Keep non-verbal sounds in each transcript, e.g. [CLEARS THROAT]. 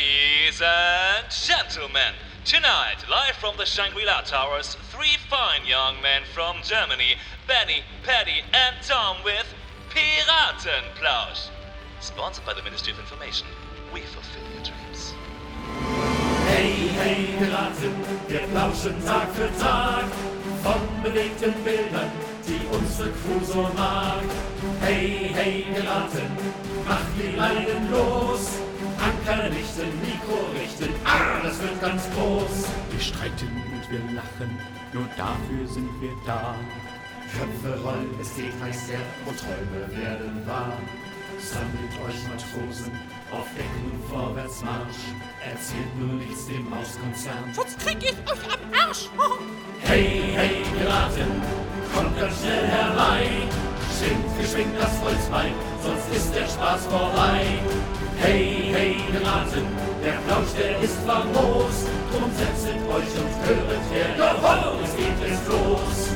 Ladies and gentlemen, tonight, live from the Shangri La Towers, three fine young men from Germany Benny, Paddy, and Tom with Piratenplausch. Sponsored by the Ministry of Information. We fulfill your dreams. Hey, hey, Piraten, wir plauschen Tag für Tag von bewegten Bildern, die unsere Crew so mag. Hey, hey, Piraten, macht die Leinen los. Anker richten, Mikro richten, ah, das wird ganz groß. Wir streiten und wir lachen, nur dafür sind wir da. Köpfe rollen, es geht heiß her und Träume werden wahr. Sammelt euch Matrosen, auf Deck nun vorwärts Marsch. Erzählt nur nichts dem Mauskonzern. Sonst krieg ich euch am Arsch. [LAUGHS] Hey, hey, Piraten, kommt ganz schnell herein. Schwingt geschwingt das Holzbein, sonst ist der Spaß vorbei. Hey, hey, Piraten, der Plausch, der ist famos. Drum setzet euch und höret her, jawohl, es geht es los.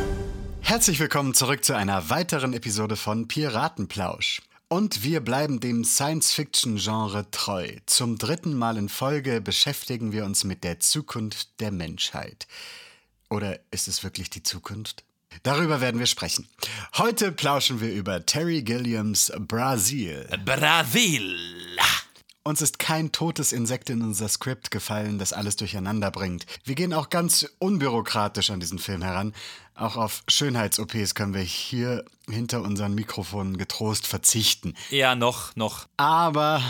Herzlich willkommen zurück zu einer weiteren Episode von Piratenplausch. Und wir bleiben dem Science-Fiction-Genre treu. Zum dritten Mal in Folge beschäftigen wir uns mit der Zukunft der Menschheit. Oder ist es wirklich die Zukunft? Darüber werden wir sprechen. Heute plauschen wir über Terry Gilliams Brasil. Brasil! Uns ist kein totes Insekt in unser Skript gefallen, das alles durcheinander bringt. Wir gehen auch ganz unbürokratisch an diesen Film heran. Auch auf Schönheits-OPs können wir hier hinter unseren Mikrofonen getrost verzichten. Ja, noch, noch. Aber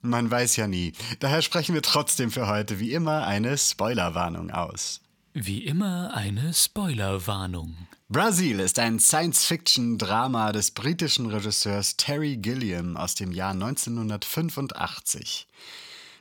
man weiß ja nie. Daher sprechen wir trotzdem für heute wie immer eine Spoilerwarnung aus. Wie immer eine Spoilerwarnung. Brasil ist ein Science-Fiction-Drama des britischen Regisseurs Terry Gilliam aus dem Jahr 1985.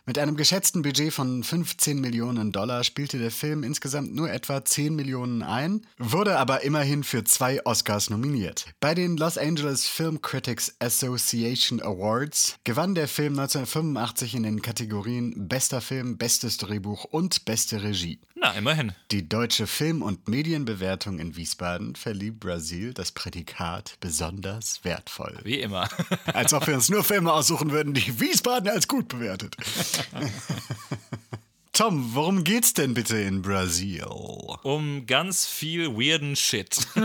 Mit einem geschätzten Budget von 15 Millionen Dollar spielte der Film insgesamt nur etwa 10 Millionen ein, wurde aber immerhin für zwei Oscars nominiert. Bei den Los Angeles Film Critics Association Awards gewann der Film 1985 in den Kategorien Bester Film, Bestes Drehbuch und Beste Regie. Na, immerhin. Die deutsche Film- und Medienbewertung in Wiesbaden verlieh Brasil das Prädikat besonders wertvoll. Wie immer. Als ob wir uns nur Filme aussuchen würden, die Wiesbaden als gut bewertet. [LAUGHS] Tom, worum geht's denn bitte in Brasil? Um ganz viel weirden Shit. [LAUGHS]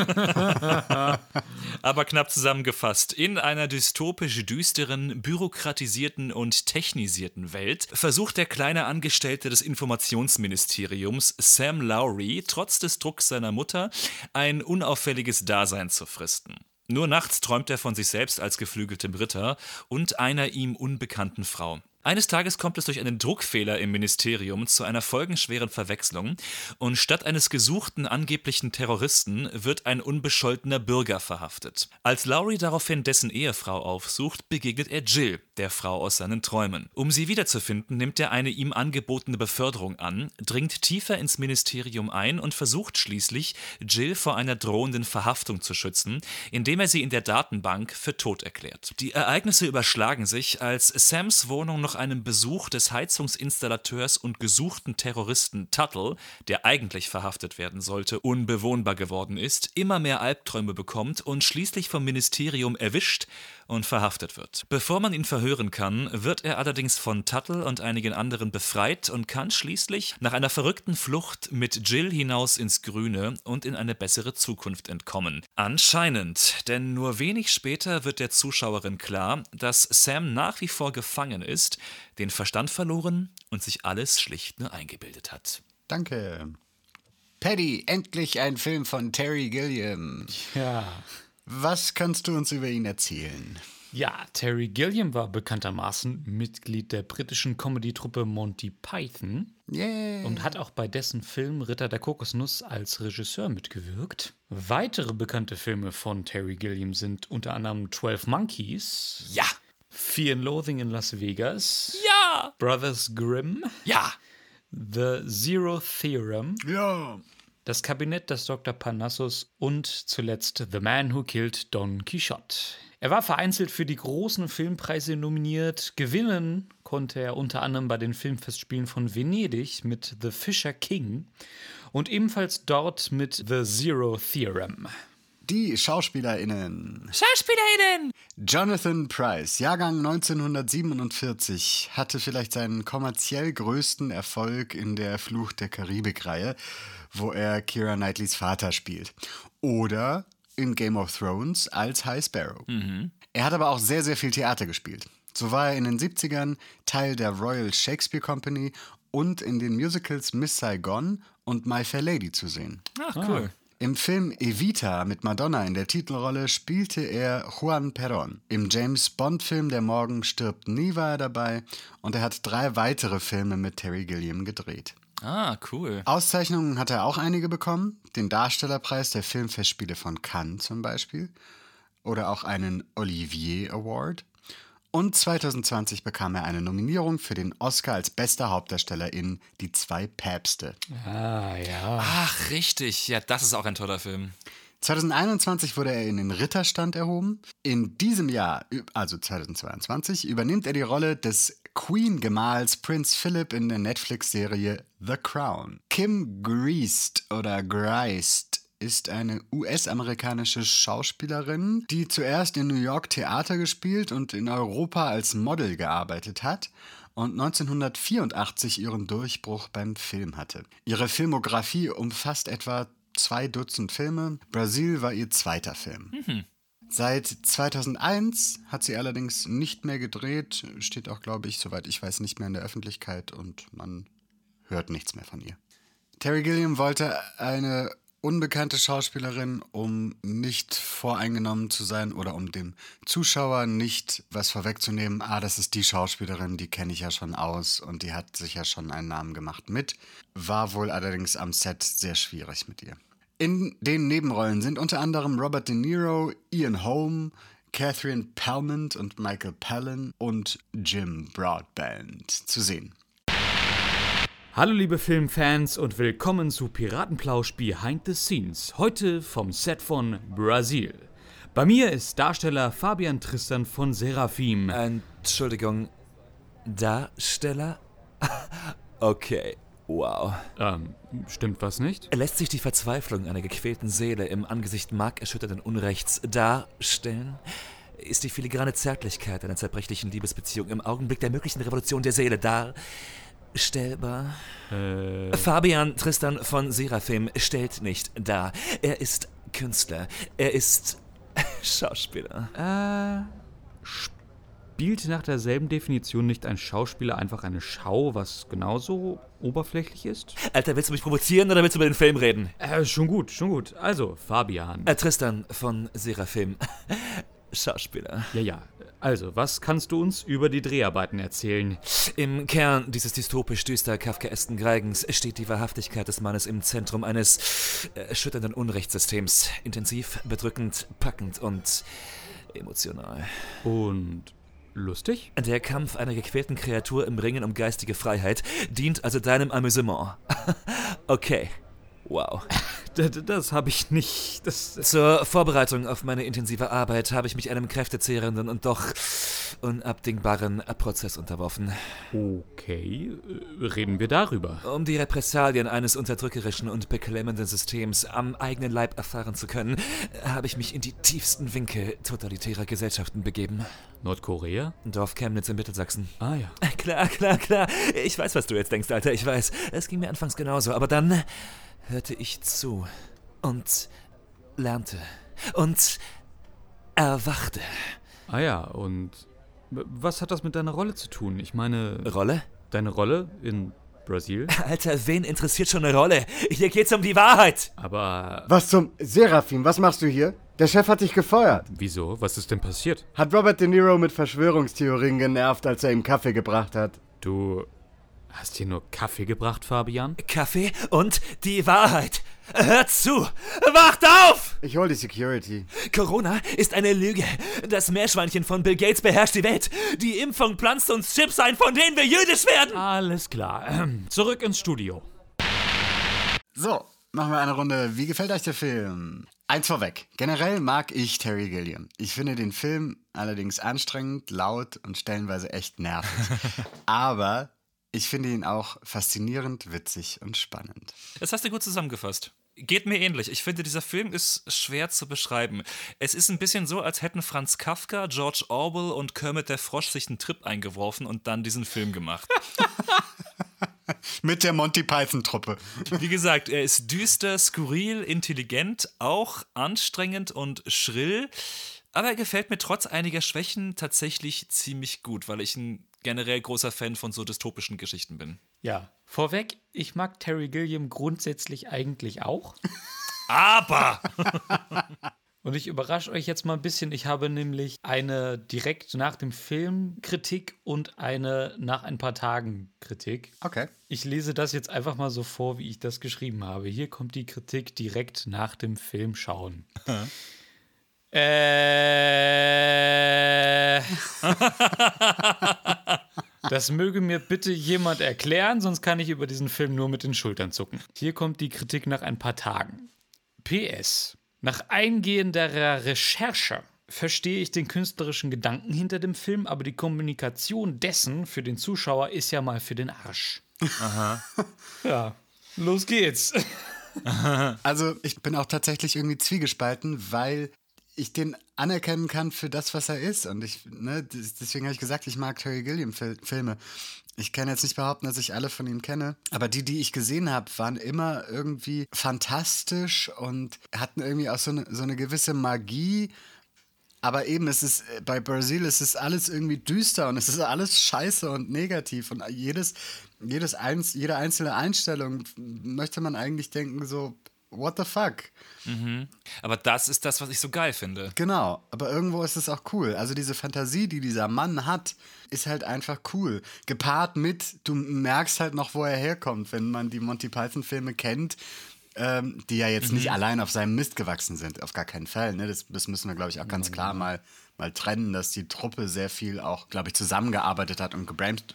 Aber knapp zusammengefasst. In einer dystopisch düsteren, bürokratisierten und technisierten Welt versucht der kleine Angestellte des Informationsministeriums, Sam Lowry, trotz des Drucks seiner Mutter, ein unauffälliges Dasein zu fristen. Nur nachts träumt er von sich selbst als geflügeltem Ritter und einer ihm unbekannten Frau. Eines Tages kommt es durch einen Druckfehler im Ministerium zu einer folgenschweren Verwechslung und statt eines gesuchten angeblichen Terroristen wird ein unbescholtener Bürger verhaftet. Als Lowry daraufhin dessen Ehefrau aufsucht, begegnet er Jill, der Frau aus seinen Träumen. Um sie wiederzufinden, nimmt er eine ihm angebotene Beförderung an, dringt tiefer ins Ministerium ein und versucht schließlich, Jill vor einer drohenden Verhaftung zu schützen, indem er sie in der Datenbank für tot erklärt. Die Ereignisse überschlagen sich, als Sams Wohnung noch einem Besuch des Heizungsinstallateurs und gesuchten Terroristen Tuttle, der eigentlich verhaftet werden sollte, unbewohnbar geworden ist, immer mehr Albträume bekommt und schließlich vom Ministerium erwischt und verhaftet wird. Bevor man ihn verhören kann, wird er allerdings von Tuttle und einigen anderen befreit und kann schließlich nach einer verrückten Flucht mit Jill hinaus ins Grüne und in eine bessere Zukunft entkommen. Anscheinend, denn nur wenig später wird der Zuschauerin klar, dass Sam nach wie vor gefangen ist, den Verstand verloren und sich alles schlicht nur eingebildet hat. Danke. Paddy, endlich ein Film von Terry Gilliam. Ja. Was kannst du uns über ihn erzählen? Ja, Terry Gilliam war bekanntermaßen Mitglied der britischen Comedy-Truppe Monty Python Yeah. und hat auch bei dessen Film Ritter der Kokosnuss als Regisseur mitgewirkt. Weitere bekannte Filme von Terry Gilliam sind unter anderem 12 Monkeys, Ja! Fear and Loathing in Las Vegas, Ja! Brothers Grimm, Ja! The Zero Theorem, Ja. Das Kabinett des Dr. Parnassus und zuletzt The Man Who Killed Don Quixote. Er war vereinzelt für die großen Filmpreise nominiert. Gewinnen konnte er unter anderem bei den Filmfestspielen von Venedig mit The Fisher King und ebenfalls dort mit The Zero Theorem. Die SchauspielerInnen. SchauspielerInnen! Jonathan Price, Jahrgang 1947, hatte vielleicht seinen kommerziell größten Erfolg in der Fluch der Karibik-Reihe, wo er Kira Knightleys Vater spielt. Oder in Game of Thrones als High Sparrow. Er hat aber auch sehr, sehr viel Theater gespielt. So war er in den 70ern Teil der Royal Shakespeare Company und in den Musicals Miss Saigon und My Fair Lady zu sehen. Ach, cool. Im Film Evita mit Madonna in der Titelrolle spielte er Juan Perón. Im James Bond-Film Der Morgen stirbt nie war er dabei und er hat drei weitere Filme mit Terry Gilliam gedreht. Ah, cool. Auszeichnungen hat er auch einige bekommen. Den Darstellerpreis der Filmfestspiele von Cannes zum Beispiel. Oder auch einen Olivier Award. Und 2020 bekam er eine Nominierung für den Oscar als bester Hauptdarsteller in Die zwei Päpste. Ah, ja. Ach, richtig. Ja, das ist auch ein toller Film. 2021 wurde er in den Ritterstand erhoben. In diesem Jahr, also 2022, übernimmt er die Rolle des Queen-Gemahls Prince Philip in der Netflix-Serie The Crown. Kim Greist oder Greist ist eine US-amerikanische Schauspielerin, die zuerst in New York Theater gespielt und in Europa als Model gearbeitet hat und 1984 ihren Durchbruch beim Film hatte. Ihre Filmografie umfasst etwa zwei Dutzend Filme. Brasil war ihr zweiter Film. Seit 2001 hat sie allerdings nicht mehr gedreht, steht auch, glaube ich, soweit ich weiß, nicht mehr in der Öffentlichkeit und man hört nichts mehr von ihr. Terry Gilliam wollte eine unbekannte Schauspielerin, um nicht voreingenommen zu sein oder um dem Zuschauer nicht was vorwegzunehmen. Ah, das ist die Schauspielerin, die kenne ich ja schon aus und die hat sich ja schon einen Namen gemacht mit. War wohl allerdings am Set sehr schwierig mit ihr. In den Nebenrollen sind unter anderem Robert De Niro, Ian Holm, Catherine Palmont und Michael Palin und Jim Broadband zu sehen. Hallo liebe Filmfans und willkommen zu Piratenplausch Behind the Scenes. Heute vom Set von Brasil. Bei mir ist Darsteller Fabian Tristan von Seraphim. Entschuldigung. Darsteller? [LAUGHS] okay. Wow. Ähm, stimmt was nicht? Lässt sich die Verzweiflung einer gequälten Seele im Angesicht markerschütternden Unrechts darstellen? Ist die filigrane Zärtlichkeit einer zerbrechlichen Liebesbeziehung im Augenblick der möglichen Revolution der Seele darstellbar? Äh, Fabian Tristan von Seraphim stellt nicht dar. Er ist Künstler. Er ist [LAUGHS] Schauspieler. äh, spielt nach derselben Definition nicht ein Schauspieler einfach eine Schau, was genauso oberflächlich ist? Alter, willst du mich provozieren oder willst du über den Film reden? Äh, schon gut, schon gut. Also, Fabian. Äh, Tristan von Seraphim. [LAUGHS] Schauspieler. ja, ja. Also, was kannst du uns über die Dreharbeiten erzählen? Im Kern dieses dystopisch düster kafkaesken Greigens steht die Wahrhaftigkeit des Mannes im Zentrum eines äh, erschütternden Unrechtssystems. Intensiv, bedrückend, packend und emotional. Und lustig? Der Kampf einer gequälten Kreatur im Ringen um geistige Freiheit dient also deinem Amüsement. [LAUGHS] okay. Wow. [LAUGHS] Das habe ich nicht. Das, [LAUGHS] Zur Vorbereitung auf meine intensive Arbeit habe ich mich einem kräftezehrenden und doch unabdingbaren Prozess unterworfen. okay, äh, reden wir darüber. Um die Repressalien eines unterdrückerischen und beklemmenden Systems am eigenen Leib erfahren zu können, habe ich mich in die tiefsten Winkel totalitärer Gesellschaften begeben. Nordkorea? Dorf Chemnitz in Mittelsachsen. Ah ja. Klar, klar, klar. Ich weiß, was du jetzt denkst, Alter. Ich weiß. Es ging mir anfangs genauso. Aber dann hörte ich zu und lernte und erwachte. Ah ja, und was hat das mit deiner Rolle zu tun? Ich meine, Rolle? deine Rolle in Brasil? [LAUGHS] Alter, wen interessiert schon eine Rolle? Hier geht's um die Wahrheit. Aber Was zum Seraphim, was machst du hier? Der Chef hat dich gefeuert. wieso? Was ist denn passiert? Hat Robert De Niro mit Verschwörungstheorien genervt, als er ihm Kaffee gebracht hat. Du hast hier nur Kaffee gebracht, Fabian? Kaffee und die Wahrheit. Hört zu! Wacht auf! Ich hol die Security. Corona ist eine Lüge. Das Meerschweinchen von Bill Gates beherrscht die Welt. Die Impfung pflanzt uns Chips ein, von denen wir jüdisch werden. Alles klar. Ähm, [CLEARS THROAT] Zurück ins Studio. So, machen wir eine Runde. Wie gefällt euch der Film? Eins vorweg. Generell mag ich Terry Gilliam. Ich finde den Film allerdings anstrengend, laut und stellenweise echt nervig. [LAUGHS] Aber ich finde ihn auch faszinierend, witzig und spannend. Das hast du gut zusammengefasst. Geht mir ähnlich. Ich finde, dieser Film ist schwer zu beschreiben. Es ist ein bisschen so, als hätten Franz Kafka, George Orwell und Kermit der Frosch sich einen Trip eingeworfen und dann diesen Film gemacht. [LAUGHS] Mit der Monty Python-Truppe. Wie gesagt, er ist düster, skurril, intelligent, auch anstrengend und schrill. Aber er gefällt mir trotz einiger Schwächen tatsächlich ziemlich gut, weil ich ein generell großer Fan von so dystopischen Geschichten bin. Ja, vorweg, ich mag Terry Gilliam grundsätzlich eigentlich auch. [LAUGHS] Aber! [LAUGHS] Und ich überrasche euch jetzt mal ein bisschen. Ich habe nämlich eine direkt nach dem Film Kritik und eine nach ein paar Tagen Kritik. Okay. Ich lese das jetzt einfach mal so vor, wie ich das geschrieben habe. Hier kommt die Kritik direkt nach dem Film schauen. [LAUGHS] äh. Das möge mir bitte jemand erklären, sonst kann ich über diesen Film nur mit den Schultern zucken. Hier kommt die Kritik nach ein paar Tagen. PS. Nach eingehender Recherche verstehe ich den künstlerischen Gedanken hinter dem Film, aber die Kommunikation dessen für den Zuschauer ist ja mal für den Arsch. Aha. [LAUGHS] ja, los geht's. [LAUGHS] Also ich bin auch tatsächlich irgendwie zwiegespalten, weil ich den anerkennen kann für das, was er ist. Und ich, ne, deswegen habe ich gesagt, ich mag Terry Gilliam-Filme. Ich kann jetzt nicht behaupten, dass ich alle von ihm kenne, aber die, die ich gesehen habe, waren immer irgendwie fantastisch und hatten irgendwie auch so eine, so eine gewisse Magie. Aber eben, es ist bei Brazil, es alles irgendwie düster und es ist alles scheiße und negativ. Und jedes, jedes eins, jede einzelne Einstellung möchte man eigentlich denken, so, what the fuck? Mhm. Aber das ist das, was ich so geil finde. Genau, aber irgendwo ist es auch cool. Also diese Fantasie, die dieser Mann hat, ist halt einfach cool. Gepaart mit, du merkst halt noch, wo er herkommt, wenn man die Monty Python-Filme kennt. Ähm, die ja jetzt mhm. nicht allein auf seinem Mist gewachsen sind, auf gar keinen Fall. Ne? Das, das müssen wir, glaube ich, auch ganz klar mal mal trennen, dass die Truppe sehr viel auch, glaube ich, zusammengearbeitet hat und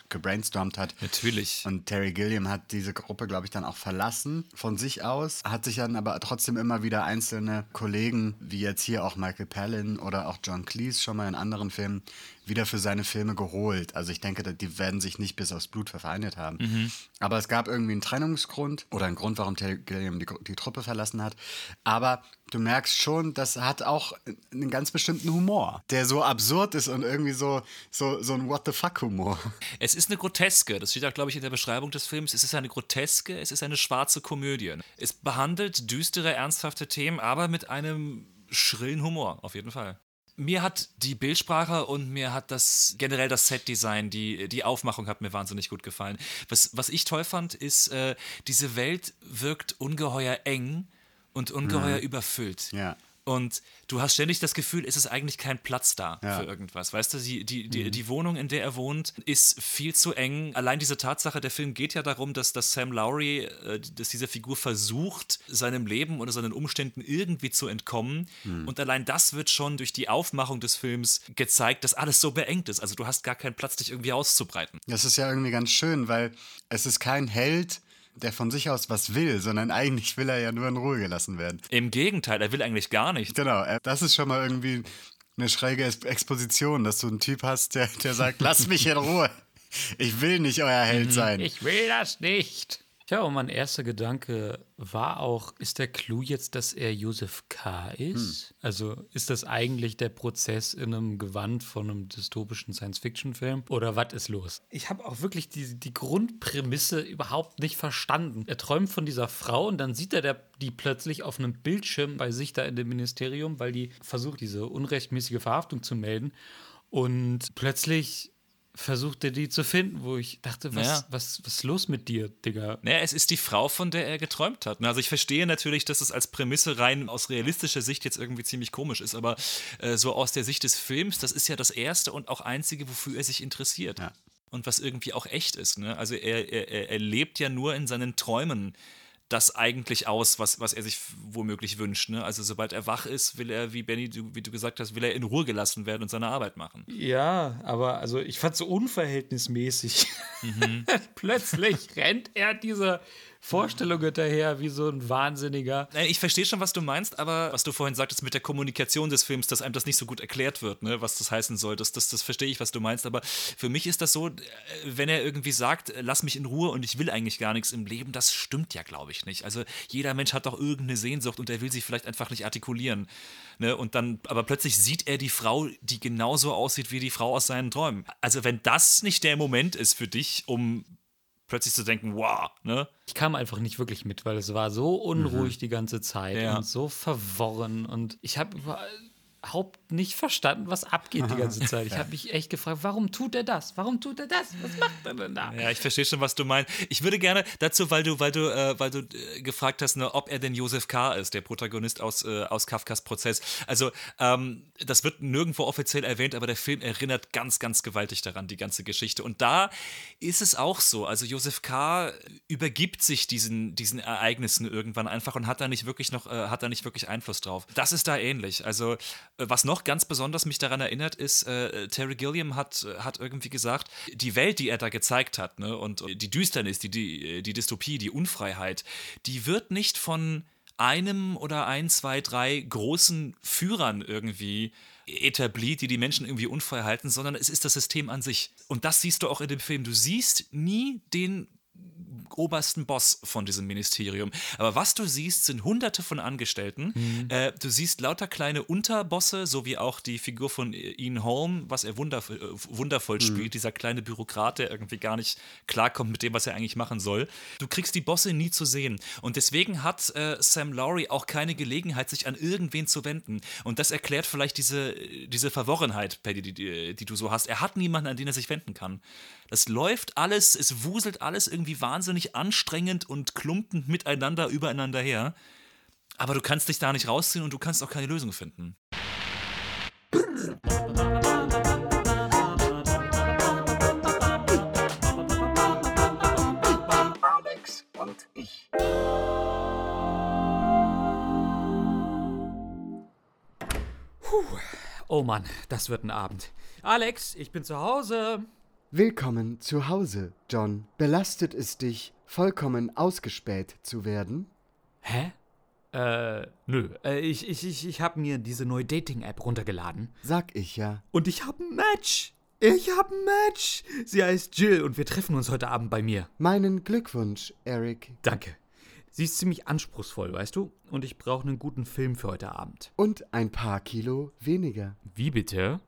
gebrainstormt hat. Natürlich. Und Terry Gilliam hat diese Gruppe, glaube ich, dann auch verlassen von sich aus, hat sich dann aber trotzdem immer wieder einzelne Kollegen, wie jetzt hier auch Michael Palin oder auch John Cleese schon mal in anderen Filmen, wieder für seine Filme geholt. Also ich denke, die werden sich nicht bis aufs Blut verfeindet haben. Mhm. Aber es gab irgendwie einen Trennungsgrund oder einen Grund, warum Gilliam die, die Truppe verlassen hat. Aber du merkst schon, das hat auch einen ganz bestimmten Humor, der so absurd ist und irgendwie so, so, so ein What the fuck-Humor. Es ist eine Groteske, das steht auch, glaube ich, in der Beschreibung des Films. Es ist eine Groteske, es ist eine schwarze Komödie. Es behandelt düstere, ernsthafte Themen, aber mit einem schrillen Humor, auf jeden Fall. Mir hat die Bildsprache und mir hat das generell das Setdesign, die, die Aufmachung hat mir wahnsinnig gut gefallen. Was, was ich toll fand, ist, äh, diese Welt wirkt ungeheuer eng und ungeheuer mhm. überfüllt. Ja. Und du hast ständig das Gefühl, es ist eigentlich kein Platz da ja. für irgendwas. Weißt du, die, die, die, mhm. die, Wohnung, in der er wohnt, ist viel zu eng. Allein diese Tatsache, der Film geht ja darum, dass, dass Sam Lowry, äh, dass diese Figur versucht, seinem Leben oder seinen Umständen irgendwie zu entkommen. Mhm. Und allein das wird schon durch die Aufmachung des Films gezeigt, dass alles so beengt ist. Also du hast gar keinen Platz, dich irgendwie auszubreiten. Das ist ja irgendwie ganz schön, weil es ist kein Held, der von sich aus was will, sondern eigentlich will er ja nur in Ruhe gelassen werden. Im Gegenteil, er will eigentlich gar nicht. Genau, das ist schon mal irgendwie eine schräge Exposition, dass du einen Typ hast, der, der sagt, lass mich in Ruhe. Ich will nicht euer Held mhm. sein. Ich will das nicht. Tja, und mein erster Gedanke war auch, ist der Clou jetzt, dass er Josef K. ist? Hm. Also ist das eigentlich der Prozess in einem Gewand von einem dystopischen Science-Fiction-Film? Oder was ist los? Ich habe auch wirklich die, die Grundprämisse überhaupt nicht verstanden. Er träumt von dieser Frau und dann sieht er der, die plötzlich auf einem Bildschirm bei sich da in dem Ministerium, weil die versucht, diese unrechtmäßige Verhaftung zu melden. Und plötzlich versucht er die zu finden, wo ich dachte, was, ja. was, was ist los mit dir, Digga? Naja, es ist die Frau, von der er geträumt hat. Also ich verstehe natürlich, dass es als Prämisse rein aus realistischer Sicht jetzt irgendwie ziemlich komisch ist, aber äh, so aus der Sicht des Films, das ist ja das erste und auch einzige, wofür er sich interessiert. Ja. Und was irgendwie auch echt ist. Ne? Also er, er, er lebt ja nur in seinen Träumen das eigentlich aus, was, was er sich womöglich wünscht. Ne? Also sobald er wach ist, will er, wie Benny, du, wie du gesagt hast, will er in Ruhe gelassen werden und seine Arbeit machen. Ja, aber also ich fand es so unverhältnismäßig. Mhm. [LAUGHS] Plötzlich rennt er dieser Vorstellungen daher, wie so ein Wahnsinniger. Nein, Ich verstehe schon, was du meinst, aber was du vorhin sagtest mit der Kommunikation des Films, dass einem das nicht so gut erklärt wird, ne, was das heißen soll, das, das, das verstehe ich, was du meinst. Aber für mich ist das so, äh, wenn er irgendwie sagt, äh, lass mich in Ruhe und ich will eigentlich gar nichts im Leben, das stimmt ja, glaube ich, nicht. Also jeder Mensch hat doch irgendeine Sehnsucht und er will sie vielleicht einfach nicht artikulieren. Ne? Und dann, aber plötzlich sieht er die Frau, die genauso aussieht wie die Frau aus seinen Träumen. Also wenn das nicht der Moment ist für dich, um plötzlich zu denken, wow, ne? Ich kam einfach nicht wirklich mit, weil es war so unruhig die ganze Zeit Ja. und so verworren und ich habe überhaupt nicht verstanden, was abgeht die ganze [LAUGHS] Zeit. Ich habe mich echt gefragt, warum tut er das? Warum tut er das? Was macht er denn da? Ja, ich verstehe schon, was du meinst. Ich würde gerne dazu, weil du, weil du, äh, weil du äh, gefragt hast, ne, ob er denn Josef K. ist, der Protagonist aus, äh, aus Kafkas Prozess. Also, ähm, das wird nirgendwo offiziell erwähnt, aber der Film erinnert ganz, ganz gewaltig daran, die ganze Geschichte. Und da ist es auch so. Also, Josef K. übergibt sich diesen, diesen Ereignissen irgendwann einfach und hat da nicht wirklich noch, äh, hat da nicht wirklich Einfluss drauf. Das ist da ähnlich. Also, was noch ganz besonders mich daran erinnert, ist, äh, Terry Gilliam hat, äh, hat irgendwie gesagt, die Welt, die er da gezeigt hat, ne, und die Düsternis, die, die, die Dystopie, die Unfreiheit, die wird nicht von einem oder ein, zwei, drei großen Führern irgendwie etabliert, die die Menschen irgendwie unfrei halten, sondern es ist das System an sich. Und das siehst du auch in dem Film. Du siehst nie den obersten Boss von diesem Ministerium. Aber was du siehst, sind hunderte von Angestellten. Äh, du siehst lauter kleine Unterbosse, so wie auch die Figur von Ian Holm, was er wundervoll, äh, wundervoll spielt, dieser kleine Bürokrat, der irgendwie gar nicht klarkommt mit dem, was er eigentlich machen soll. Du kriegst die Bosse nie zu sehen. Und deswegen hat äh, Sam Lowry auch keine Gelegenheit, sich an irgendwen zu wenden. Und das erklärt vielleicht diese, diese Verworrenheit, Paddy, die, die, die du so hast. Er hat niemanden, an den er sich wenden kann. Das läuft alles, es wuselt alles irgendwie wahnsinnig anstrengend und klumpend miteinander übereinander her. Aber du kannst dich da nicht rausziehen und du kannst auch keine Lösung finden. Alex und ich. Oh Mann, das wird ein Abend. Alex, ich bin zu Hause. Willkommen zu Hause, John. Belastet es dich, vollkommen ausgespäht zu werden? Hä? Äh, nö. Äh, ich ich, ich, ich habe mir diese neue Dating-App runtergeladen. Sag ich ja. Und ich habe ein Match. Ich habe ein Match. Sie heißt Jill und wir treffen uns heute Abend bei mir. Meinen Glückwunsch, Eric. Danke. Sie ist ziemlich anspruchsvoll, weißt du? Und ich brauche einen guten Film für heute Abend. Und ein paar Kilo weniger. Wie bitte?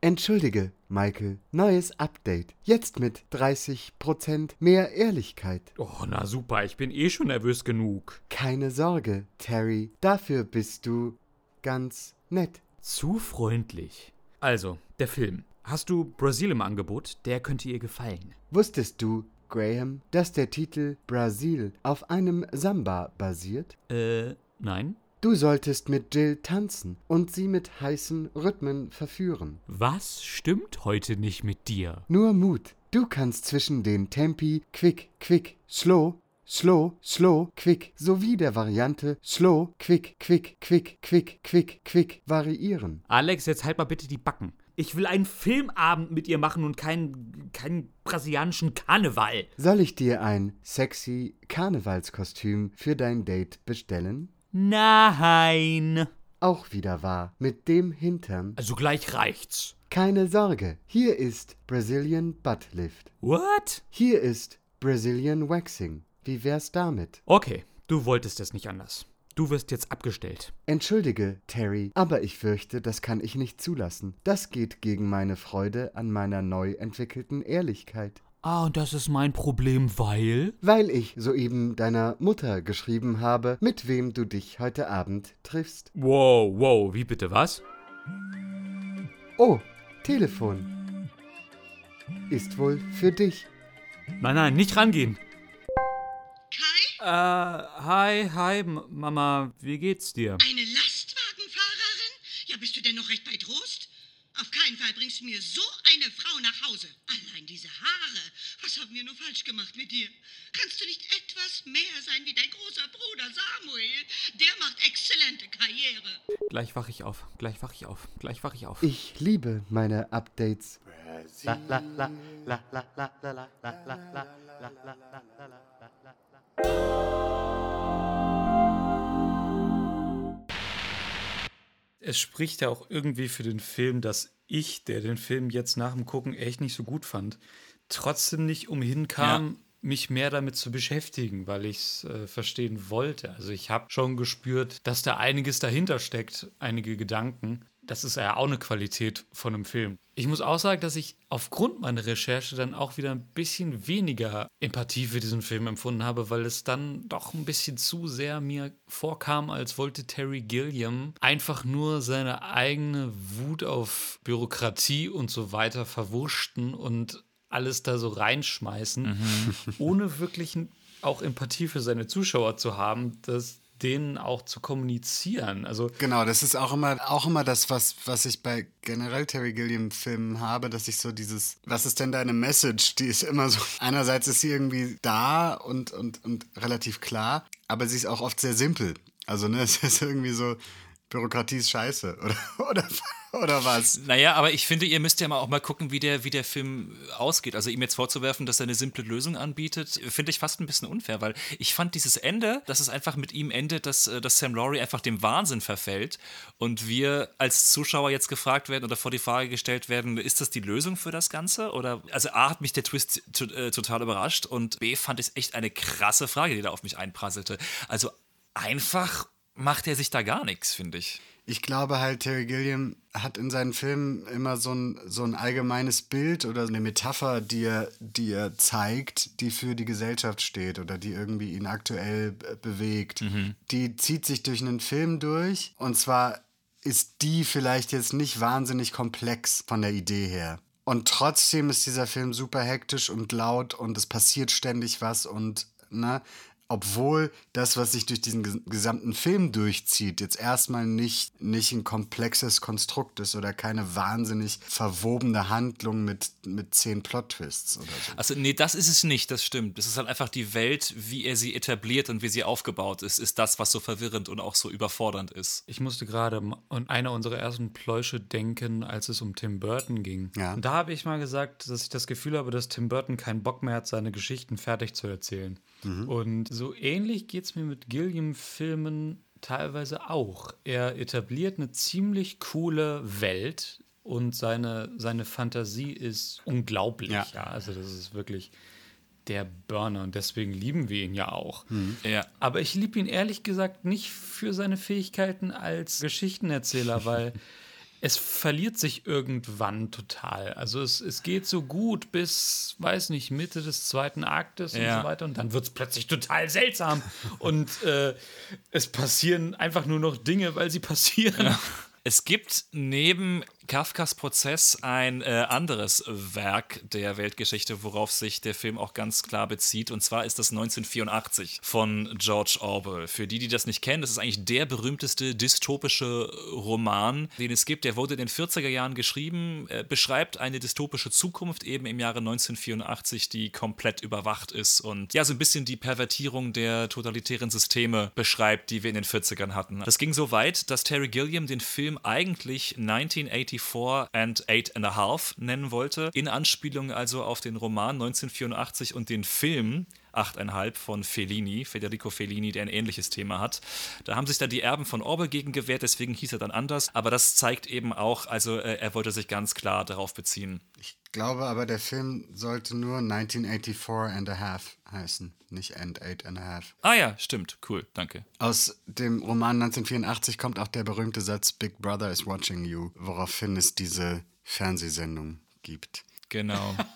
Entschuldige, Michael. Neues Update. Jetzt mit 30% mehr Ehrlichkeit. Oh, na super, ich bin eh schon nervös genug. Keine Sorge, Terry. Dafür bist du ganz nett. Zu freundlich. Also, der Film. Hast du Brasil im Angebot? Der könnte ihr gefallen. Wusstest du, Graham, dass der Titel Brasil auf einem Samba basiert? Äh, nein? Du solltest mit Jill tanzen und sie mit heißen Rhythmen verführen. Was stimmt heute nicht mit dir? Nur Mut. Du kannst zwischen den Tempi Quick, Quick, Slow, Slow, Slow, Quick sowie der Variante Slow, Quick, Quick, Quick, Quick, Quick, Quick variieren. Alex, jetzt halt mal bitte die Backen. Ich will einen Filmabend mit ihr machen und keinen, keinen brasilianischen Karneval. Soll ich dir ein sexy Karnevalskostüm für dein Date bestellen? Nein. Auch wieder wahr. Mit dem Hintern. Also gleich reicht's. Keine Sorge. Hier ist Brazilian Butt Lift. What? Hier ist Brazilian Waxing. Wie wär's damit? Okay, du wolltest es nicht anders. Du wirst jetzt abgestellt. Entschuldige, Terry, aber ich fürchte, das kann ich nicht zulassen. Das geht gegen meine Freude an meiner neu entwickelten Ehrlichkeit. Ah, und das ist mein Problem, weil? Weil ich soeben deiner Mutter geschrieben habe, mit wem du dich heute Abend triffst. Wow, wow, wie bitte was? Oh, Telefon. Ist wohl für dich. Nein, nein, nicht rangehen. Kai? Äh, hi, hi, M Mama, wie geht's dir? Eine Lastwagenfahrerin? Ja, bist du denn noch recht bei Trost? Auf keinen Fall bringst du mir so eine Frau nach Hause. Diese Haare. Was haben wir nur falsch gemacht mit dir? Kannst du nicht etwas mehr sein wie dein großer Bruder Samuel? Der macht exzellente Karriere. Gleich wach ich auf, gleich wach ich auf, gleich wach ich auf. Ich liebe meine Updates. Es spricht ja auch irgendwie für den Film, dass ich, der den Film jetzt nach dem Gucken echt nicht so gut fand, trotzdem nicht umhin kam, Ja. mich mehr damit zu beschäftigen, weil ich es äh, verstehen wollte. Also ich habe schon gespürt, dass da einiges dahinter steckt, einige Gedanken. Das ist ja auch eine Qualität von einem Film. Ich muss auch sagen, dass ich aufgrund meiner Recherche dann auch wieder ein bisschen weniger Empathie für diesen Film empfunden habe, weil es dann doch ein bisschen zu sehr mir vorkam, als wollte Terry Gilliam einfach nur seine eigene Wut auf Bürokratie und so weiter verwurschten und alles da so reinschmeißen, ohne wirklich auch Empathie für seine Zuschauer zu haben, das denen auch zu kommunizieren. Also Genau, das ist auch immer, auch immer das, was, was ich bei generell Terry Gilliam-Filmen habe, dass ich so dieses, was ist denn deine Message? Die ist immer so, [LAUGHS] einerseits ist sie irgendwie da und, und, und relativ klar, aber sie ist auch oft sehr simpel. Also, ne, [LAUGHS] es ist irgendwie so, Bürokratie ist scheiße, [LAUGHS] oder, oder, oder was? Naja, aber ich finde, ihr müsst ja mal auch mal gucken, wie der, wie der Film ausgeht. Also ihm jetzt vorzuwerfen, dass er eine simple Lösung anbietet, finde ich fast ein bisschen unfair, weil ich fand dieses Ende, dass es einfach mit ihm endet, dass, äh, dass Sam Laurie einfach dem Wahnsinn verfällt und wir als Zuschauer jetzt gefragt werden oder vor die Frage gestellt werden, ist das die Lösung für das Ganze? Oder also A hat mich der Twist äh, total überrascht und B fand ich echt eine krasse Frage, die da auf mich einprasselte. Also einfach macht er sich da gar nichts, finde ich. Ich glaube halt, Terry Gilliam hat in seinen Filmen immer so ein, so ein allgemeines Bild oder eine Metapher, die er, die er zeigt, die für die Gesellschaft steht oder die irgendwie ihn aktuell bewegt. Die zieht sich durch einen Film durch und zwar ist die vielleicht jetzt nicht wahnsinnig komplex von der Idee her. Und trotzdem ist dieser Film super hektisch und laut und es passiert ständig was und, ne, obwohl das, was sich durch diesen ges- gesamten Film durchzieht, jetzt erstmal nicht, nicht ein komplexes Konstrukt ist oder keine wahnsinnig verwobene Handlung mit, mit zehn Plot-Twists oder so. Also, nee, das ist es nicht, das stimmt. Das ist halt einfach die Welt, wie er sie etabliert und wie sie aufgebaut ist, ist das, was so verwirrend und auch so überfordernd ist. Ich musste gerade an eine unserer ersten Pläusche denken, als es um Tim Burton ging. Ja. Und da habe ich mal gesagt, dass ich das Gefühl habe, dass Tim Burton keinen Bock mehr hat, seine Geschichten fertig zu erzählen. Und so ähnlich geht es mir mit Gilliam-Filmen teilweise auch. Er etabliert eine ziemlich coole Welt und seine, seine Fantasie ist unglaublich. Ja. Ja. also das ist wirklich der Burner und deswegen lieben wir ihn ja auch. Ja. Aber ich liebe ihn ehrlich gesagt nicht für seine Fähigkeiten als Geschichtenerzähler, weil [LAUGHS] es verliert sich irgendwann total. Also es, es geht so gut bis, weiß nicht, Mitte des zweiten Aktes und Ja. so weiter. Und dann wird es plötzlich total seltsam. [LAUGHS] und äh, es passieren einfach nur noch Dinge, weil sie passieren. Es gibt neben Kafkas Prozess ein äh, anderes Werk der Weltgeschichte, worauf sich der Film auch ganz klar bezieht. Und zwar ist das 1984 von George Orwell. Für die, die das nicht kennen, das ist eigentlich der berühmteste dystopische Roman, den es gibt. Der wurde in den 40er Jahren geschrieben, äh, beschreibt eine dystopische Zukunft eben im Jahre 1984, die komplett überwacht ist und ja, so ein bisschen die Pervertierung der totalitären Systeme beschreibt, die wir in den 40ern hatten. Das ging so weit, dass Terry Gilliam den Film eigentlich 1984 and Eight and a Half nennen wollte, in Anspielung also auf den Roman 1984 und den Film 8,5 von Fellini, Federico Fellini, der ein ähnliches Thema hat. Da haben sich dann die Erben von Orwell gegen gewehrt, deswegen hieß er dann anders. Aber das zeigt eben auch, also äh, er wollte sich ganz klar darauf beziehen. Ich glaube aber, der Film sollte nur 1984 and a half heißen, nicht and eight and a half. Ah ja, stimmt, cool, danke. Aus dem Roman 1984 kommt auch der berühmte Satz Big Brother is watching you, woraufhin es diese Fernsehsendung gibt. Genau. [LAUGHS]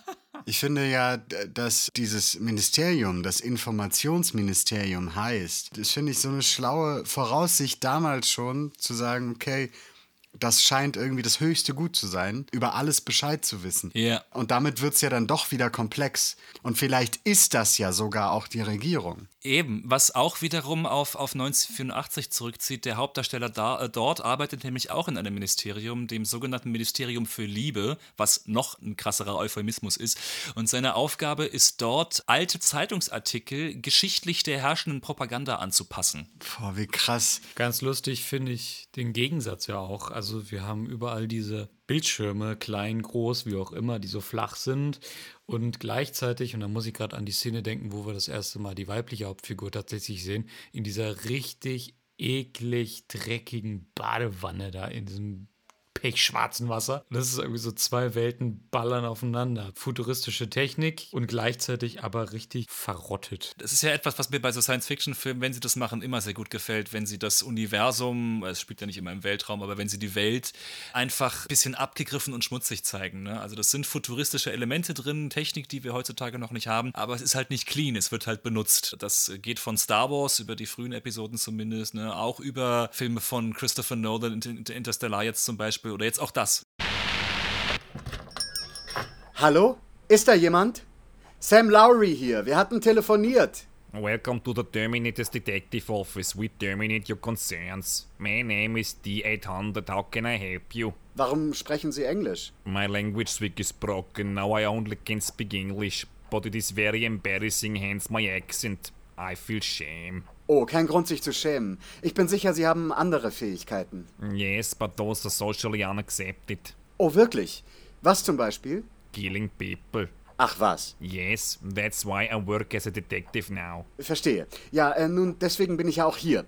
Ich finde ja, dass dieses Ministerium, das Informationsministerium heißt, das finde ich so eine schlaue Voraussicht damals schon, zu sagen, okay, das scheint irgendwie das höchste Gut zu sein, über alles Bescheid zu wissen. Ja. Und damit wird es ja dann doch wieder komplex. Und vielleicht ist das ja sogar auch die Regierung. Eben, was auch wiederum auf, auf 1984 zurückzieht. Der Hauptdarsteller da, äh, dort arbeitet nämlich auch in einem Ministerium, dem sogenannten Ministerium für Liebe, was noch ein krasserer Euphemismus ist. Und seine Aufgabe ist dort, alte Zeitungsartikel geschichtlich der herrschenden Propaganda anzupassen. Boah, wie krass. Ganz lustig finde ich den Gegensatz ja auch. Also wir haben überall diese Bildschirme, klein, groß, wie auch immer, die so flach sind. Und gleichzeitig, und da muss ich gerade an die Szene denken, wo wir das erste Mal die weibliche Hauptfigur tatsächlich sehen, in dieser richtig eklig dreckigen Badewanne da in diesem pechschwarzen Wasser. Das ist irgendwie so zwei Welten ballern aufeinander. Futuristische Technik und gleichzeitig aber richtig verrottet. Das ist ja etwas, was mir bei so Science-Fiction-Filmen, wenn sie das machen, immer sehr gut gefällt, wenn sie das Universum, es spielt ja nicht immer im Weltraum, aber wenn sie die Welt einfach ein bisschen abgegriffen und schmutzig zeigen. Ne? Also das sind futuristische Elemente drin, Technik, die wir heutzutage noch nicht haben, aber es ist halt nicht clean, es wird halt benutzt. Das geht von Star Wars über die frühen Episoden zumindest, ne? auch über Filme von Christopher Nolan, Interstellar jetzt zum Beispiel oder jetzt auch das. Hallo? Ist da jemand? Sam Lowry hier. Wir hatten telefoniert. Welcome to the Terminator's Detective Office. We terminate your concerns. My name is D800. How can I help you? Warum sprechen Sie Englisch? My language switch is broken. Now I only can speak English. But it is very embarrassing, hence my accent. I feel shame. Oh, kein Grund, sich zu schämen. Ich bin sicher, Sie haben andere Fähigkeiten. Yes, but those are socially unaccepted. Oh, wirklich? Was zum Beispiel? Killing people. Ach was. Yes, that's why I work as a detective now. Verstehe. Ja, äh, nun, deswegen bin ich ja auch hier.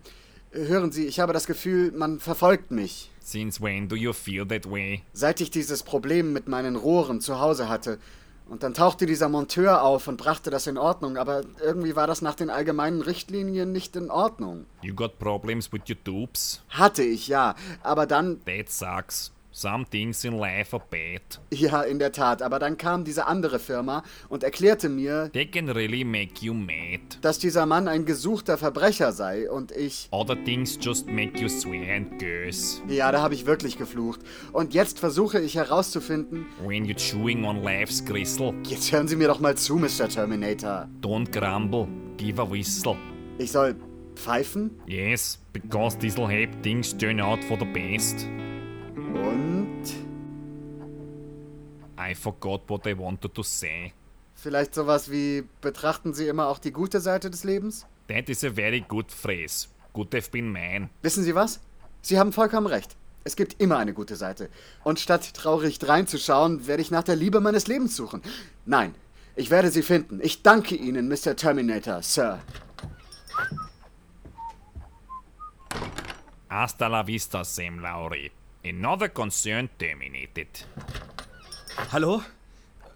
Hören Sie, ich habe das Gefühl, man verfolgt mich. Since when do you feel that way? Seit ich dieses Problem mit meinen Rohren zu Hause hatte. Und dann tauchte dieser Monteur auf und brachte das in Ordnung, aber irgendwie war das nach den allgemeinen Richtlinien nicht in Ordnung. You got problems with your tubes? Hatte ich, ja. Aber dann, That sucks. Some things in life are bad. ja, in der Tat, aber dann kam diese andere Firma und erklärte mir, They can really make you mad. dass dieser Mann ein gesuchter Verbrecher sei und ich. Other things just make you swear and curse. Ja, da habe ich wirklich geflucht. Und jetzt versuche ich herauszufinden. When you're chewing on life's gristle, Jetzt hören Sie mir doch mal zu, Mr. Terminator. don't grumble, give a whistle. Ich soll pfeifen Yes, because this'll help things turn out for the best. Und I forgot what I wanted to say. vielleicht sowas wie betrachten Sie immer auch die gute Seite des Lebens? That is a very good phrase. Could have been mine. Wissen Sie was? Sie haben vollkommen recht. Es gibt immer eine gute Seite. Und statt traurig dreinzuschauen, werde ich nach der Liebe meines Lebens suchen. Nein, ich werde sie finden. Ich danke Ihnen, Mr. Terminator, Sir. Hasta la vista, Sam Lowry. Another concern terminated. Hallo?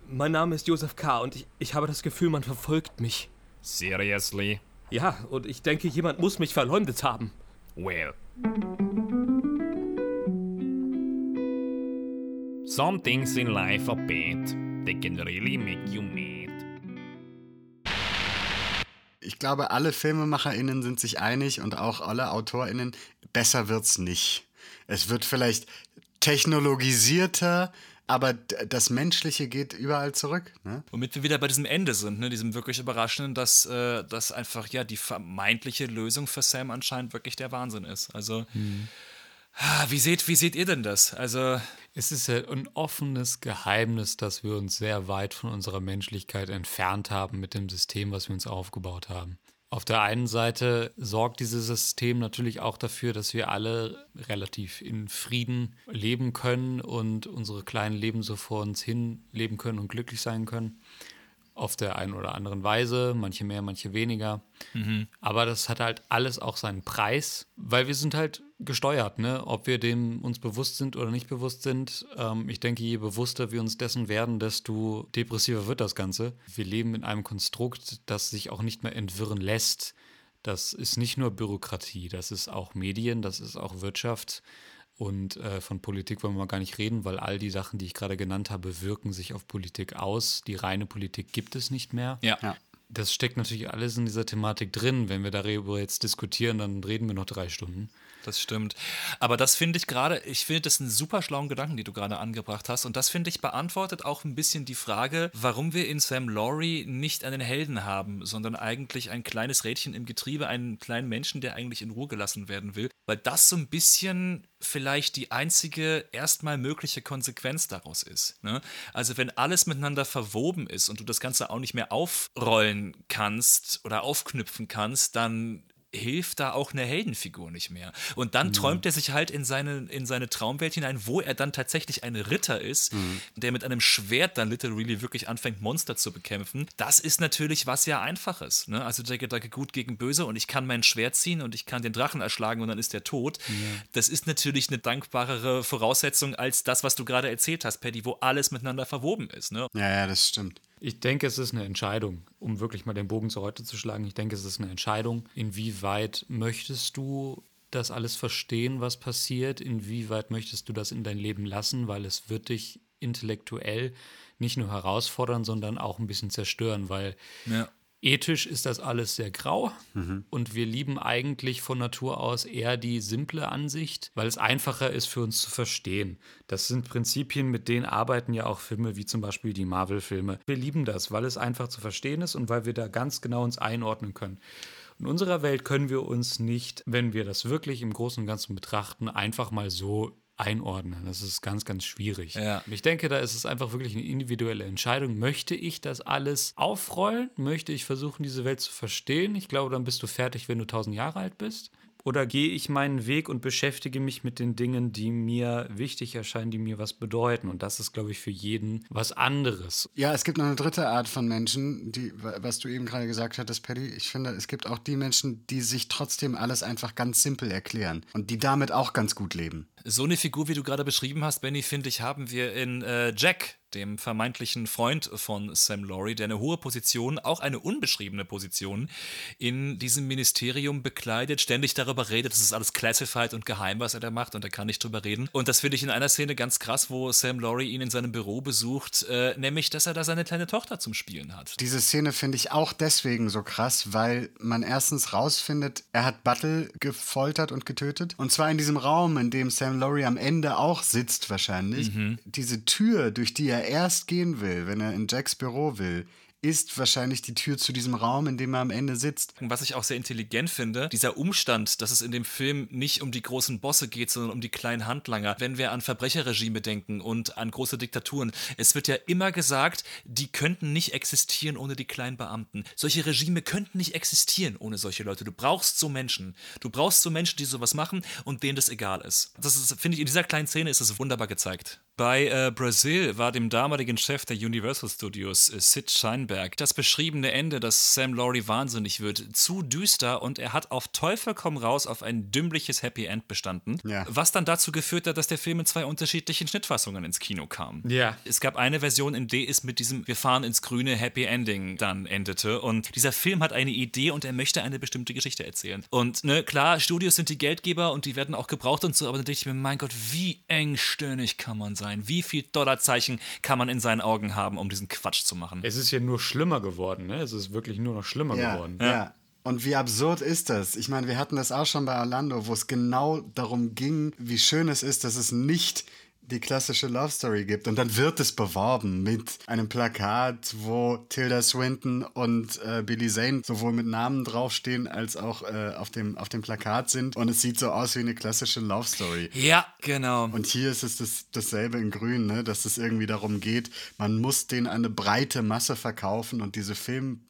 Mein Name ist Josef K. und ich, ich habe das Gefühl, man verfolgt mich. Seriously? Ja, und ich denke, jemand muss mich verleumdet haben. Well. Some things in life are bad. They can really make you mad. Ich glaube, alle FilmemacherInnen sind sich einig und auch alle AutorInnen, besser wird's nicht. Es wird vielleicht technologisierter, aber das Menschliche geht überall zurück. Ne? Womit wir wieder bei diesem Ende sind, ne? diesem wirklich überraschenden, dass, äh, dass einfach ja die vermeintliche Lösung für Sam anscheinend wirklich der Wahnsinn ist. Also, ah, wie, seht, wie seht ihr denn das? Also, Es ist ja ein offenes Geheimnis, dass wir uns sehr weit von unserer Menschlichkeit entfernt haben mit dem System, was wir uns aufgebaut haben. Auf der einen Seite sorgt dieses System natürlich auch dafür, dass wir alle relativ in Frieden leben können und unsere kleinen Leben so vor uns hin leben können und glücklich sein können. Auf der einen oder anderen Weise, manche mehr, manche weniger. Aber das hat halt alles auch seinen Preis, weil wir sind halt gesteuert, ne? Ob wir dem uns bewusst sind oder nicht bewusst sind. Ähm, ich denke, je bewusster wir uns dessen werden, desto depressiver wird das Ganze. Wir leben in einem Konstrukt, das sich auch nicht mehr entwirren lässt. Das ist nicht nur Bürokratie, das ist auch Medien, das ist auch Wirtschaft. Und äh, von Politik wollen wir mal gar nicht reden, weil all die Sachen, die ich gerade genannt habe, wirken sich auf Politik aus. Die reine Politik gibt es nicht mehr. ja. Ja. Das steckt natürlich alles in dieser Thematik drin. Wenn wir darüber jetzt diskutieren, dann reden wir noch drei Stunden. Das stimmt. Aber das finde ich gerade, ich finde das einen super schlauen Gedanken, die du gerade angebracht hast. Und das finde ich beantwortet auch ein bisschen die Frage, warum wir in Sam Laurie nicht einen Helden haben, sondern eigentlich ein kleines Rädchen im Getriebe, einen kleinen Menschen, der eigentlich in Ruhe gelassen werden will. Weil das so ein bisschen vielleicht die einzige erstmal mögliche Konsequenz daraus ist. Ne? Also wenn alles miteinander verwoben ist und du das Ganze auch nicht mehr aufrollen kannst oder aufknüpfen kannst, dann hilft da auch eine Heldenfigur nicht mehr. Und dann träumt er sich halt in seine, in seine Traumwelt hinein, wo er dann tatsächlich ein Ritter ist, der mit einem Schwert dann literally wirklich anfängt, Monster zu bekämpfen. Das ist natürlich was ja Einfaches. Ne? Also der Gedanke gut gegen böse und ich kann mein Schwert ziehen und ich kann den Drachen erschlagen und dann ist der tot. Das ist natürlich eine dankbarere Voraussetzung als das, was du gerade erzählt hast, Paddy, wo alles miteinander verwoben ist. Ne? Ja, ja, das stimmt. Ich denke, es ist eine Entscheidung, um wirklich mal den Bogen zu heute zu schlagen. Ich denke, es ist eine Entscheidung. Inwieweit möchtest du das alles verstehen, was passiert? Inwieweit möchtest du das in dein Leben lassen? Weil es wird dich intellektuell nicht nur herausfordern, sondern auch ein bisschen zerstören, weil Ja. Ethisch ist das alles sehr grau und wir lieben eigentlich von Natur aus eher die simple Ansicht, weil es einfacher ist für uns zu verstehen. Das sind Prinzipien, mit denen arbeiten ja auch Filme wie zum Beispiel die Marvel-Filme. Wir lieben das, weil es einfach zu verstehen ist und weil wir da ganz genau uns einordnen können. In unserer Welt können wir uns nicht, wenn wir das wirklich im Großen und Ganzen betrachten, einfach mal so einordnen. Das ist ganz, ganz schwierig. Ja. Ich denke, da ist es einfach wirklich eine individuelle Entscheidung. Möchte ich das alles aufrollen? Möchte ich versuchen, diese Welt zu verstehen? Ich glaube, dann bist du fertig, wenn du 1000 Jahre alt bist. Oder gehe ich meinen Weg und beschäftige mich mit den Dingen, die mir wichtig erscheinen, die mir was bedeuten? Und das ist, glaube ich, für jeden was anderes. Ja, es gibt noch eine dritte Art von Menschen, die, was du eben gerade gesagt hattest, Paddy. Ich finde, es gibt auch die Menschen, die sich trotzdem alles einfach ganz simpel erklären und die damit auch ganz gut leben. So eine Figur, wie du gerade beschrieben hast, Benny, finde ich, haben wir in äh, Jack, dem vermeintlichen Freund von Sam Laurie, der eine hohe Position, auch eine unbeschriebene Position, in diesem Ministerium bekleidet, ständig darüber redet, das ist alles classified und geheim, was er da macht und er kann nicht drüber reden. Und das finde ich in einer Szene ganz krass, wo Sam Laurie ihn in seinem Büro besucht, äh, nämlich, dass er da seine kleine Tochter zum Spielen hat. Diese Szene finde ich auch deswegen so krass, weil man erstens rausfindet, er hat Buttle gefoltert und getötet. Und zwar in diesem Raum, in dem Sam Laurie am Ende auch sitzt wahrscheinlich. Diese Tür, durch die er erst gehen will, wenn er in Jacks Büro will, ist wahrscheinlich die Tür zu diesem Raum, in dem er am Ende sitzt. Was ich auch sehr intelligent finde, dieser Umstand, dass es in dem Film nicht um die großen Bosse geht, sondern um die kleinen Handlanger. Wenn wir an Verbrecherregime denken und an große Diktaturen, es wird ja immer gesagt, die könnten nicht existieren ohne die kleinen Beamten. Solche Regime könnten nicht existieren ohne solche Leute. Du brauchst so Menschen. Du brauchst so Menschen, die sowas machen und denen das egal ist. Das ist, finde ich, in dieser kleinen Szene ist es wunderbar gezeigt. Bei äh, Brazil war dem damaligen Chef der Universal Studios, äh, Sid Scheinberg, das beschriebene Ende, dass Sam Laurie wahnsinnig wird, zu düster und er hat auf Teufel komm raus auf ein dümmliches Happy End bestanden, Ja. was dann dazu geführt hat, dass der Film in zwei unterschiedlichen Schnittfassungen ins Kino kam. Ja. Es gab eine Version, in der es mit diesem Wir fahren ins grüne Happy Ending dann endete. Und dieser Film hat eine Idee und er möchte eine bestimmte Geschichte erzählen. Und ne, klar, Studios sind die Geldgeber und die werden auch gebraucht und so, aber dann denke ich mir, mein Gott, wie engstirnig kann man sein? Wie viel Dollarzeichen kann man in seinen Augen haben, um diesen Quatsch zu machen? Es ist ja nur schlimmer geworden, ne? Es ist wirklich nur noch schlimmer Ja, geworden. ja. Und wie absurd ist das? Ich meine, wir hatten das auch schon bei Orlando, wo es genau darum ging, wie schön es ist, dass es nicht die klassische Love Story gibt. Und dann wird es beworben mit einem Plakat, wo Tilda Swinton und äh, Billy Zane sowohl mit Namen draufstehen als auch äh, auf, dem, auf dem Plakat sind. Und es sieht so aus wie eine klassische Love Story. Ja, genau. Und hier ist es das, dasselbe in Grün, ne? dass es irgendwie darum geht, man muss denen eine breite Masse verkaufen und diese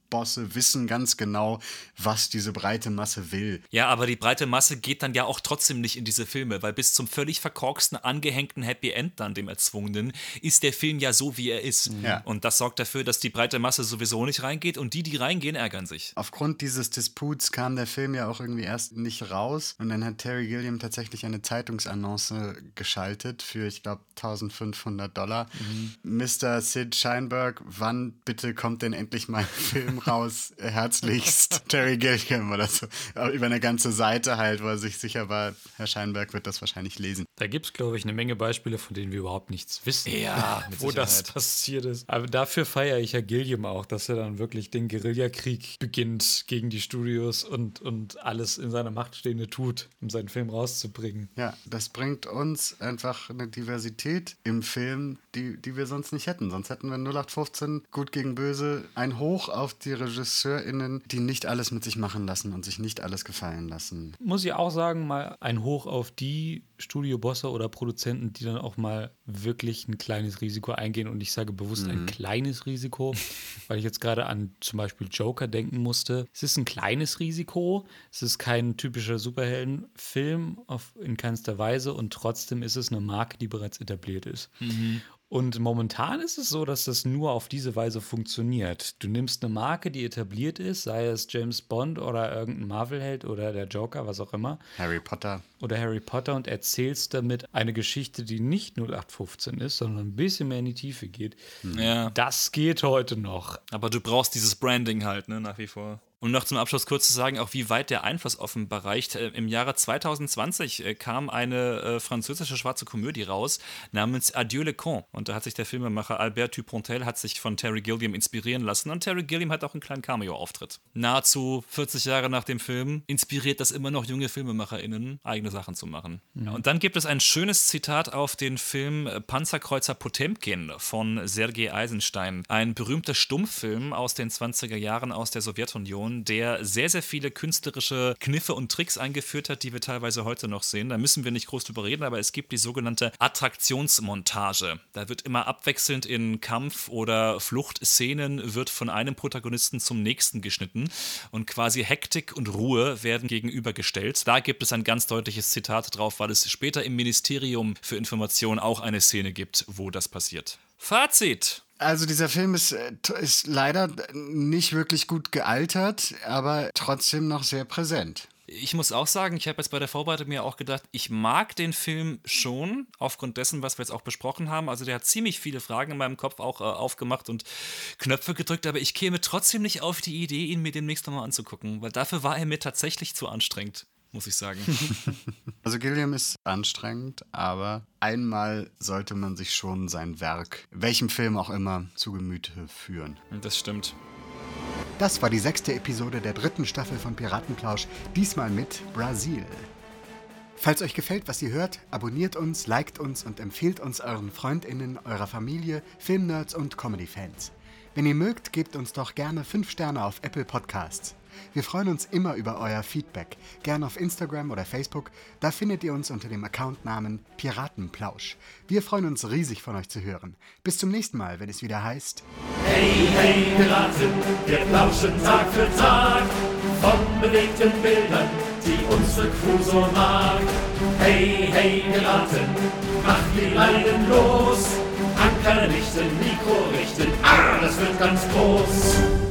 Filmbosse wissen ganz genau, was diese breite Masse will. Ja, aber die breite Masse geht dann ja auch trotzdem nicht in diese Filme, weil bis zum völlig verkorksten, angehängten Happy End dann, dem erzwungenen, ist der Film ja so, wie er ist. Ja. Und das sorgt dafür, dass die breite Masse sowieso nicht reingeht und die, die reingehen, ärgern sich. Aufgrund dieses Disputs kam der Film ja auch irgendwie erst nicht raus und dann hat Terry Gilliam tatsächlich eine Zeitungsannonce geschaltet für, ich glaube, 1500 Dollar. Mr. Sid Scheinberg, wann bitte kommt denn endlich mein Film raus? Herzlichst [LAUGHS] Terry Gilliam oder so. Aber Über eine ganze Seite halt, wo er sich sicher war, Herr Scheinberg wird das wahrscheinlich lesen. Da gibt es, glaube ich, eine Menge Beispiele, von denen wir überhaupt nichts wissen. Ja, [LAUGHS] wo das passiert ist. Aber dafür feiere ich ja Gilliam auch, dass er dann wirklich den Guerillakrieg beginnt gegen die Studios und, und alles in seiner Macht Stehende tut, um seinen Film rauszubringen. Ja, das bringt uns einfach eine Diversität im Film, die, die wir sonst nicht hätten. Sonst hätten wir 0815 Gut gegen Böse ein Hoch auf die RegisseurInnen, die nicht alles mit sich machen lassen und sich nicht alles gefallen lassen. Muss ich auch sagen, mal ein Hoch auf die Studiobosse oder Produzenten, die dann auch mal wirklich ein kleines Risiko eingehen. Und ich sage bewusst ein kleines Risiko. [LAUGHS] weil ich jetzt gerade an zum Beispiel Joker denken musste. Es ist ein kleines Risiko, es ist kein typischer Superheldenfilm auf, in keinster Weise und trotzdem ist es eine Marke, die bereits etabliert ist. Und momentan ist es so, dass das nur auf diese Weise funktioniert. Du nimmst eine Marke, die etabliert ist, sei es James Bond oder irgendein Marvel-Held oder der Joker, was auch immer, Harry Potter. Oder Harry Potter und erzählst damit eine Geschichte, die nicht 0815 ist, sondern ein bisschen mehr in die Tiefe geht. Ja. Das geht heute noch. Aber du brauchst dieses Branding halt, ne, nach wie vor. Um noch zum Abschluss kurz zu sagen, auch wie weit der Einfluss offenbar reicht. Äh, Im Jahre 2020 äh, kam eine äh, französische schwarze Komödie raus namens Adieu le Con. Und da hat sich der Filmemacher Albert Dupontel hat sich von Terry Gilliam inspirieren lassen. Und Terry Gilliam hat auch einen kleinen Cameo-Auftritt. Nahezu 40 Jahre nach dem Film inspiriert das immer noch junge FilmemacherInnen, eigene Sachen zu machen. Ja, und dann gibt es ein schönes Zitat auf den Film äh, Panzerkreuzer Potemkin von Sergei Eisenstein. Ein berühmter Stummfilm aus den 20er Jahren aus der Sowjetunion, der sehr, sehr viele künstlerische Kniffe und Tricks eingeführt hat, die wir teilweise heute noch sehen. Da müssen wir nicht groß drüber reden, aber es gibt die sogenannte Attraktionsmontage. Da wird immer abwechselnd in Kampf- oder Fluchtszenen wird von einem Protagonisten zum nächsten geschnitten und quasi Hektik und Ruhe werden gegenübergestellt. Da gibt es ein ganz deutliches Zitat drauf, weil es später im Ministerium für Information auch eine Szene gibt, wo das passiert. Fazit. Also dieser Film ist, äh, ist leider nicht wirklich gut gealtert, aber trotzdem noch sehr präsent. Ich muss auch sagen, ich habe jetzt bei der Vorbereitung mir auch gedacht, ich mag den Film schon, aufgrund dessen, was wir jetzt auch besprochen haben. Also der hat ziemlich viele Fragen in meinem Kopf auch äh, aufgemacht und Knöpfe gedrückt, aber ich käme trotzdem nicht auf die Idee, ihn mir demnächst nochmal anzugucken, weil dafür war er mir tatsächlich zu anstrengend, muss ich sagen. [LAUGHS] Also Gilliam ist anstrengend, aber einmal sollte man sich schon sein Werk, welchem Film auch immer, zu Gemüte führen. das stimmt. Das war die sechste Episode der dritten Staffel von Piratenplausch, diesmal mit Brasil. Falls euch gefällt, was ihr hört, abonniert uns, liked uns und empfehlt uns euren FreundInnen, eurer Familie, Filmnerds und Comedy-Fans. Wenn ihr mögt, gebt uns doch gerne 5 Sterne auf Apple Podcasts. Wir freuen uns immer über euer Feedback, gerne auf Instagram oder Facebook. Da findet ihr uns unter dem Accountnamen Piratenplausch. Wir freuen uns riesig von euch zu hören. Bis zum nächsten Mal, wenn es wieder heißt. Hey, hey, Piraten, wir plauschen Tag für Tag von bewegten Bildern, die unsere Crew so mag. Hey, hey, Piraten, macht die Leinen los, Anker richten, Mikro richten, ah, das wird ganz groß.